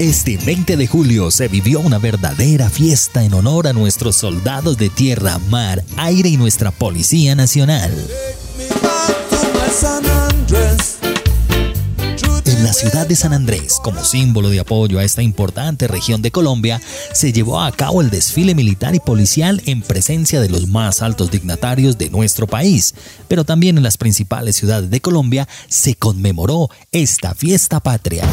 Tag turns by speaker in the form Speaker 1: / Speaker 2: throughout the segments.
Speaker 1: Este 20 de julio se vivió una verdadera fiesta en honor a nuestros soldados de tierra, mar, aire y nuestra Policía Nacional. En la ciudad de San Andrés, como símbolo de apoyo a esta importante región de Colombia, se llevó a cabo el desfile militar y policial en presencia de los más altos dignatarios de nuestro país, pero también en las principales ciudades de Colombia se conmemoró esta fiesta patria.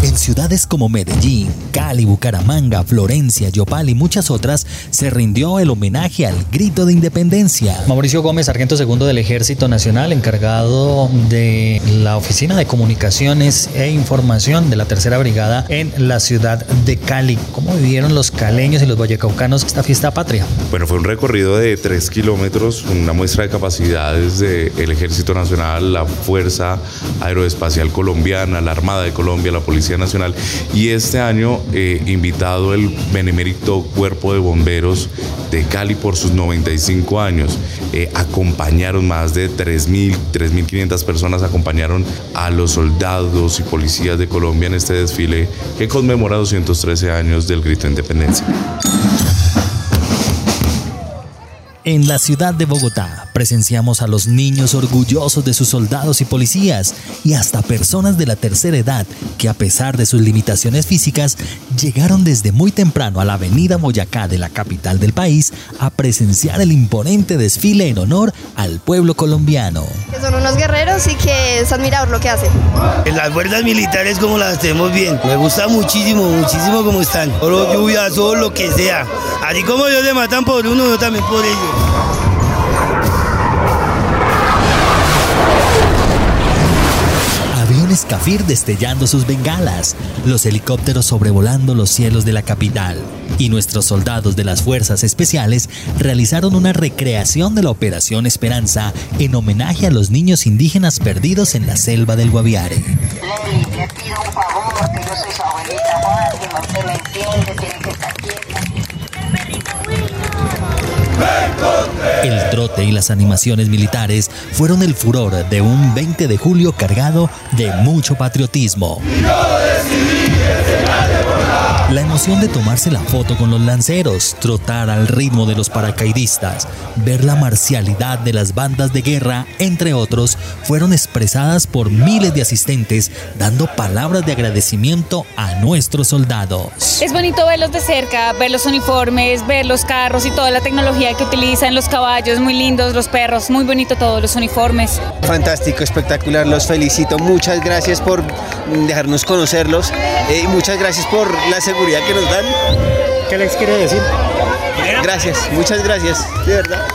Speaker 1: En ciudades como Medellín, Cali, Bucaramanga, Florencia, Yopal y muchas otras se rindió el homenaje al grito de independencia.
Speaker 2: Mauricio Gómez, sargento segundo del Ejército Nacional, encargado de la Oficina de Comunicaciones e Información de la Tercera Brigada en la ciudad de Cali. ¿Cómo vivieron los caleños y los vallecaucanos esta fiesta patria?
Speaker 3: Bueno, fue un recorrido de tres kilómetros, una muestra de capacidades del Ejército Nacional, la Fuerza Aeroespacial Colombiana, la Armada de Colombia, la Policía Nacional y este año eh, invitado el Benemérito Cuerpo de Bomberos de Cali por sus 95 años. Eh, acompañaron más de 3.000, 3.500 personas acompañaron a los soldados y policías de Colombia en este desfile que conmemora 213 años del grito de independencia.
Speaker 1: En la ciudad de Bogotá presenciamos a los niños orgullosos de sus soldados y policías y hasta personas de la tercera edad que a pesar de sus limitaciones físicas llegaron desde muy temprano a la avenida Boyacá de la capital del país a presenciar el imponente desfile en honor al pueblo colombiano.
Speaker 4: son unos guerreros y que es admirador lo que hacen.
Speaker 5: En las fuerzas militares como las tenemos bien, me gusta muchísimo, muchísimo como están. Oro, lluvia, sol, lo que sea. Así como ellos se matan por uno, yo también por ellos.
Speaker 1: Cafir destellando sus bengalas, los helicópteros sobrevolando los cielos de la capital y nuestros soldados de las fuerzas especiales realizaron una recreación de la Operación Esperanza en homenaje a los niños indígenas perdidos en la selva del Guaviare. El trote y las animaciones militares fueron el furor de un 20 de julio cargado de mucho patriotismo. La emoción de tomarse la foto con los lanceros, trotar al ritmo de los paracaidistas, ver la marcialidad de las bandas de guerra, entre otros, fueron expresadas por miles de asistentes dando palabras de agradecimiento a nuestros soldados.
Speaker 6: Es bonito verlos de cerca, ver los uniformes, ver los carros y toda la tecnología que utilizan, los caballos, muy lindos, los perros, muy bonito todos los uniformes.
Speaker 7: Fantástico, espectacular, los felicito. Muchas gracias por dejarnos conocerlos eh, y muchas gracias por la seguridad que nos dan.
Speaker 2: ¿Qué les quiere decir?
Speaker 7: Gracias, muchas gracias, de verdad.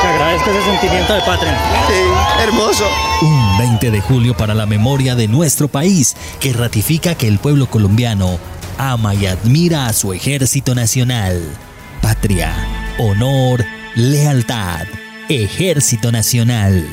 Speaker 2: Te agradezco ese sentimiento de patria.
Speaker 7: Sí, hermoso.
Speaker 1: Un 20 de julio para la memoria de nuestro país que ratifica que el pueblo colombiano ama y admira a su ejército nacional. Patria, honor, lealtad, ejército nacional.